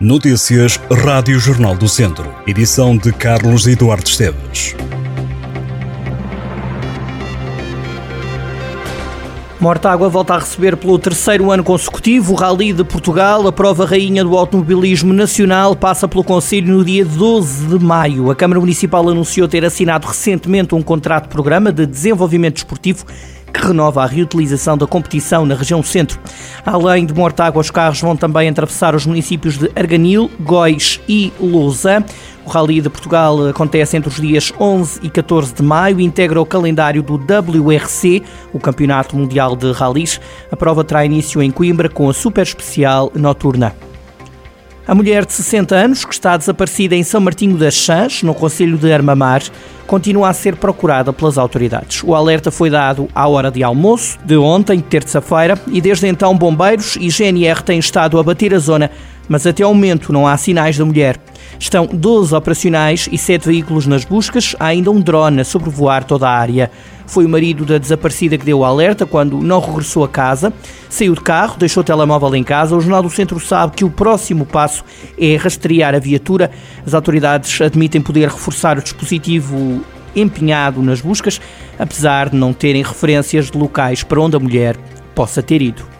Notícias Rádio Jornal do Centro. Edição de Carlos Eduardo Esteves. Mortágua volta a receber pelo terceiro ano consecutivo o Rally de Portugal. A prova rainha do automobilismo nacional passa pelo Conselho no dia 12 de maio. A Câmara Municipal anunciou ter assinado recentemente um contrato-programa de desenvolvimento desportivo que renova a reutilização da competição na região centro. Além de Mortágua, os carros vão também atravessar os municípios de Arganil, Góis e Lousa. O Rally de Portugal acontece entre os dias 11 e 14 de maio e integra o calendário do WRC, o Campeonato Mundial de Rallys. A prova terá início em Coimbra com a super especial noturna. A mulher de 60 anos, que está desaparecida em São Martinho das Chãs, no Conselho de Armamar, continua a ser procurada pelas autoridades. O alerta foi dado à hora de almoço de ontem, terça-feira, e desde então bombeiros e GNR têm estado a bater a zona, mas até ao momento não há sinais da mulher. Estão 12 operacionais e 7 veículos nas buscas. Há ainda um drone a sobrevoar toda a área. Foi o marido da desaparecida que deu o alerta quando não regressou a casa. Saiu de carro, deixou o telemóvel em casa. O Jornal do Centro sabe que o próximo passo é rastrear a viatura. As autoridades admitem poder reforçar o dispositivo empenhado nas buscas, apesar de não terem referências de locais para onde a mulher possa ter ido.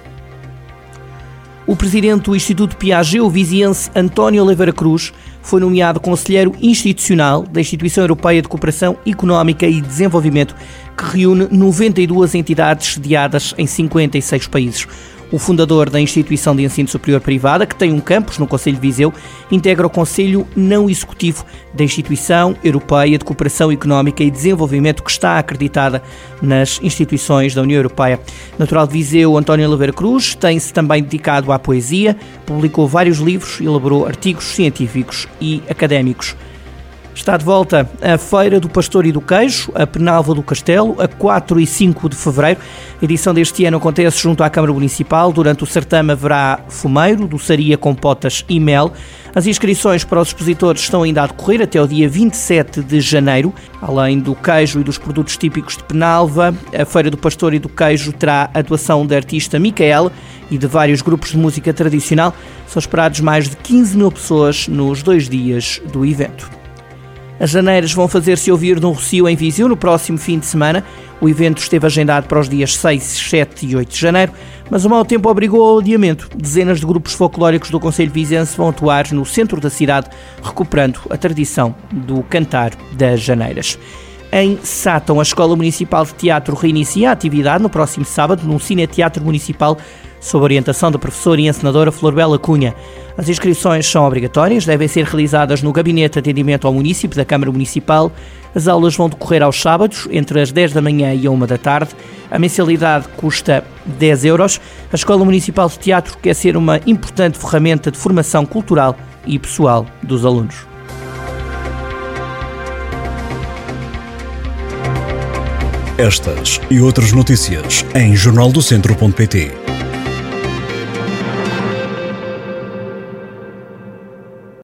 O presidente do Instituto Piaget, o viziense António Oliveira Cruz, foi nomeado conselheiro institucional da Instituição Europeia de Cooperação Económica e Desenvolvimento, que reúne 92 entidades sediadas em 56 países. O fundador da instituição de ensino superior privada, que tem um campus no Conselho de Viseu, integra o Conselho Não Executivo da Instituição Europeia de Cooperação Económica e Desenvolvimento, que está acreditada nas instituições da União Europeia. Natural de Viseu, António Oliveira Cruz tem-se também dedicado à poesia, publicou vários livros e elaborou artigos científicos e académicos. Está de volta a Feira do Pastor e do Queijo, a Penalva do Castelo, a 4 e 5 de fevereiro. A edição deste ano acontece junto à Câmara Municipal. Durante o certame haverá fumeiro, doçaria com potas e mel. As inscrições para os expositores estão ainda a decorrer até o dia 27 de janeiro. Além do queijo e dos produtos típicos de Penalva, a Feira do Pastor e do Queijo terá a atuação da artista Micaela e de vários grupos de música tradicional. São esperados mais de 15 mil pessoas nos dois dias do evento. As janeiras vão fazer-se ouvir no Rocio em Viseu no próximo fim de semana. O evento esteve agendado para os dias 6, 7 e 8 de janeiro, mas o mau tempo obrigou ao adiamento. Dezenas de grupos folclóricos do Conselho Vizense vão atuar no centro da cidade, recuperando a tradição do cantar das janeiras. Em Sátão, a Escola Municipal de Teatro reinicia a atividade no próximo sábado num Cine-Teatro Municipal sob orientação da professora e encenadora Florbela Cunha. As inscrições são obrigatórias, devem ser realizadas no Gabinete de Atendimento ao Município da Câmara Municipal. As aulas vão decorrer aos sábados, entre as 10 da manhã e a 1 da tarde. A mensalidade custa 10 euros. A Escola Municipal de Teatro quer ser uma importante ferramenta de formação cultural e pessoal dos alunos. Estas e outras notícias em jornaldocentro.pt.